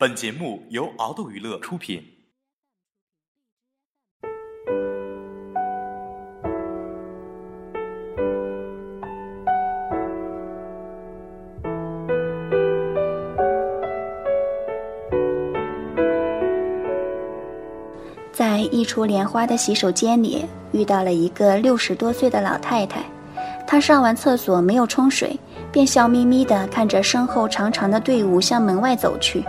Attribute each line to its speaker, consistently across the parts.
Speaker 1: 本节目由敖斗娱乐出品。
Speaker 2: 在一处莲花的洗手间里，遇到了一个六十多岁的老太太。她上完厕所没有冲水，便笑眯眯地看着身后长长的队伍向门外走去。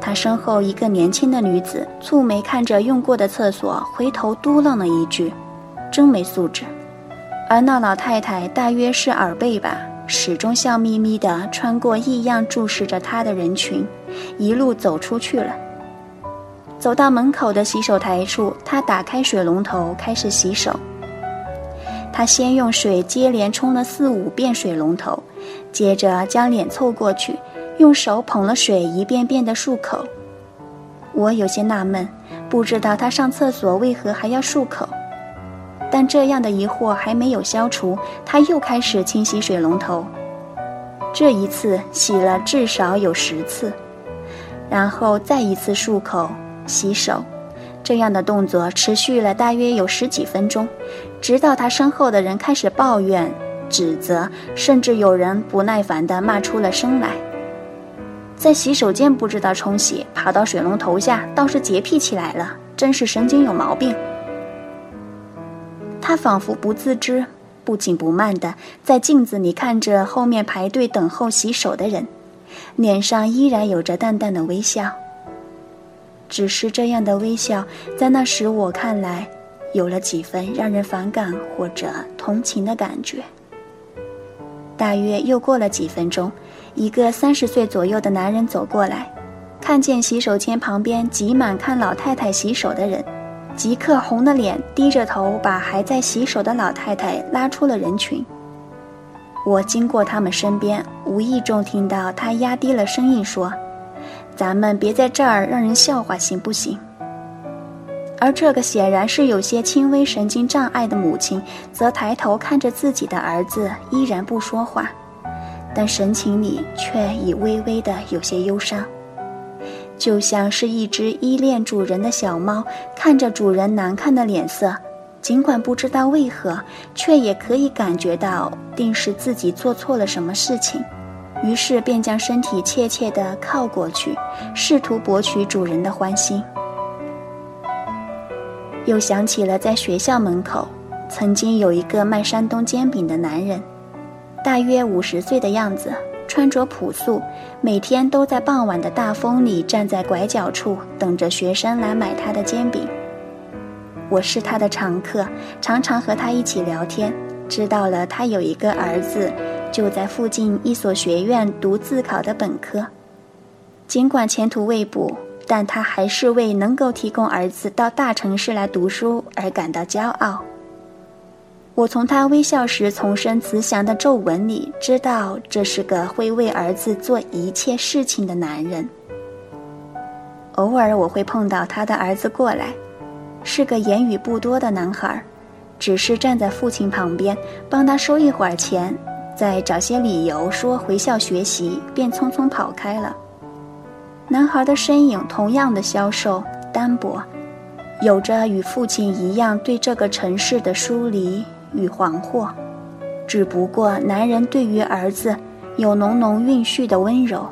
Speaker 2: 他身后一个年轻的女子蹙眉看着用过的厕所，回头嘟囔了一句：“真没素质。”而那老太太大约是耳背吧，始终笑眯眯地穿过异样注视着她的人群，一路走出去了。走到门口的洗手台处，他打开水龙头开始洗手。他先用水接连冲了四五遍水龙头，接着将脸凑过去，用手捧了水一遍遍的漱口。我有些纳闷，不知道他上厕所为何还要漱口。但这样的疑惑还没有消除，他又开始清洗水龙头。这一次洗了至少有十次，然后再一次漱口。洗手，这样的动作持续了大约有十几分钟，直到他身后的人开始抱怨、指责，甚至有人不耐烦地骂出了声来。在洗手间不知道冲洗，爬到水龙头下倒是洁癖起来了，真是神经有毛病。他仿佛不自知，不紧不慢地在镜子里看着后面排队等候洗手的人，脸上依然有着淡淡的微笑。只是这样的微笑，在那时我看来，有了几分让人反感或者同情的感觉。大约又过了几分钟，一个三十岁左右的男人走过来，看见洗手间旁边挤满看老太太洗手的人，即刻红了脸，低着头把还在洗手的老太太拉出了人群。我经过他们身边，无意中听到他压低了声音说。咱们别在这儿让人笑话，行不行？而这个显然是有些轻微神经障碍的母亲，则抬头看着自己的儿子，依然不说话，但神情里却已微微的有些忧伤，就像是一只依恋主人的小猫，看着主人难看的脸色，尽管不知道为何，却也可以感觉到，定是自己做错了什么事情。于是便将身体怯怯地靠过去，试图博取主人的欢心。又想起了在学校门口，曾经有一个卖山东煎饼的男人，大约五十岁的样子，穿着朴素，每天都在傍晚的大风里站在拐角处等着学生来买他的煎饼。我是他的常客，常常和他一起聊天，知道了他有一个儿子。就在附近一所学院读自考的本科，尽管前途未卜，但他还是为能够提供儿子到大城市来读书而感到骄傲。我从他微笑时丛生慈祥的皱纹里知道，这是个会为儿子做一切事情的男人。偶尔我会碰到他的儿子过来，是个言语不多的男孩，只是站在父亲旁边帮他收一会儿钱。再找些理由说回校学习，便匆匆跑开了。男孩的身影同样的消瘦单薄，有着与父亲一样对这个城市的疏离与惶惑。只不过男人对于儿子有浓浓蕴蓄的温柔，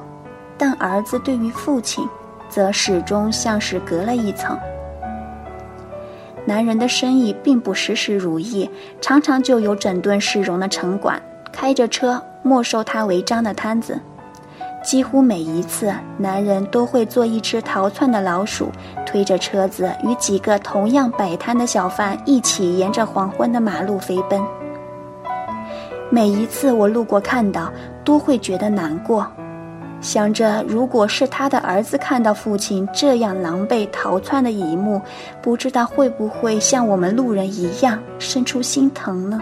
Speaker 2: 但儿子对于父亲，则始终像是隔了一层。男人的生意并不时时如意，常常就有整顿市容的城管。开着车没收他违章的摊子，几乎每一次，男人都会做一只逃窜的老鼠，推着车子与几个同样摆摊的小贩一起沿着黄昏的马路飞奔。每一次我路过看到，都会觉得难过，想着如果是他的儿子看到父亲这样狼狈逃窜的一幕，不知道会不会像我们路人一样生出心疼呢？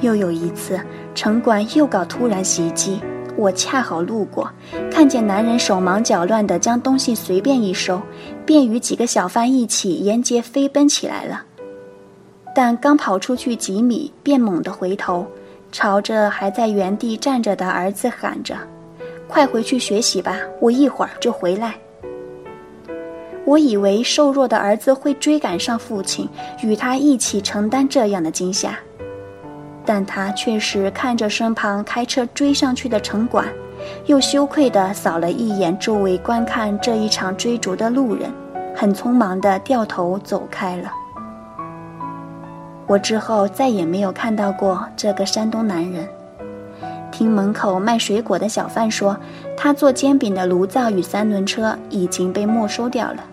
Speaker 2: 又有一次，城管又搞突然袭击，我恰好路过，看见男人手忙脚乱地将东西随便一收，便与几个小贩一起沿街飞奔起来了。但刚跑出去几米，便猛地回头，朝着还在原地站着的儿子喊着：“快回去学习吧，我一会儿就回来。”我以为瘦弱的儿子会追赶上父亲，与他一起承担这样的惊吓，但他却是看着身旁开车追上去的城管，又羞愧地扫了一眼周围观看这一场追逐的路人，很匆忙地掉头走开了。我之后再也没有看到过这个山东男人。听门口卖水果的小贩说，他做煎饼的炉灶与三轮车已经被没收掉了。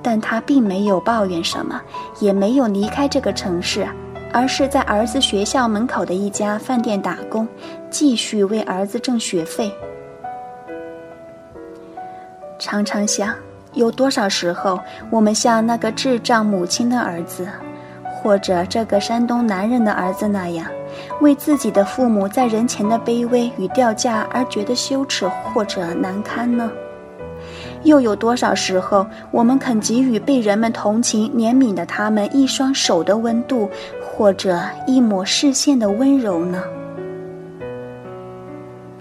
Speaker 2: 但他并没有抱怨什么，也没有离开这个城市，而是在儿子学校门口的一家饭店打工，继续为儿子挣学费。常常想，有多少时候，我们像那个智障母亲的儿子，或者这个山东男人的儿子那样，为自己的父母在人前的卑微与掉价而觉得羞耻或者难堪呢？又有多少时候，我们肯给予被人们同情怜悯的他们一双手的温度，或者一抹视线的温柔呢？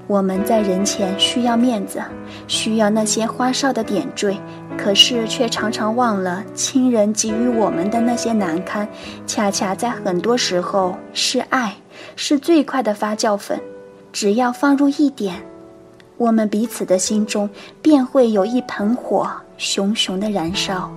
Speaker 2: 我们在人前需要面子，需要那些花哨的点缀，可是却常常忘了亲人给予我们的那些难堪，恰恰在很多时候是爱，是最快的发酵粉，只要放入一点。我们彼此的心中，便会有一盆火熊熊的燃烧。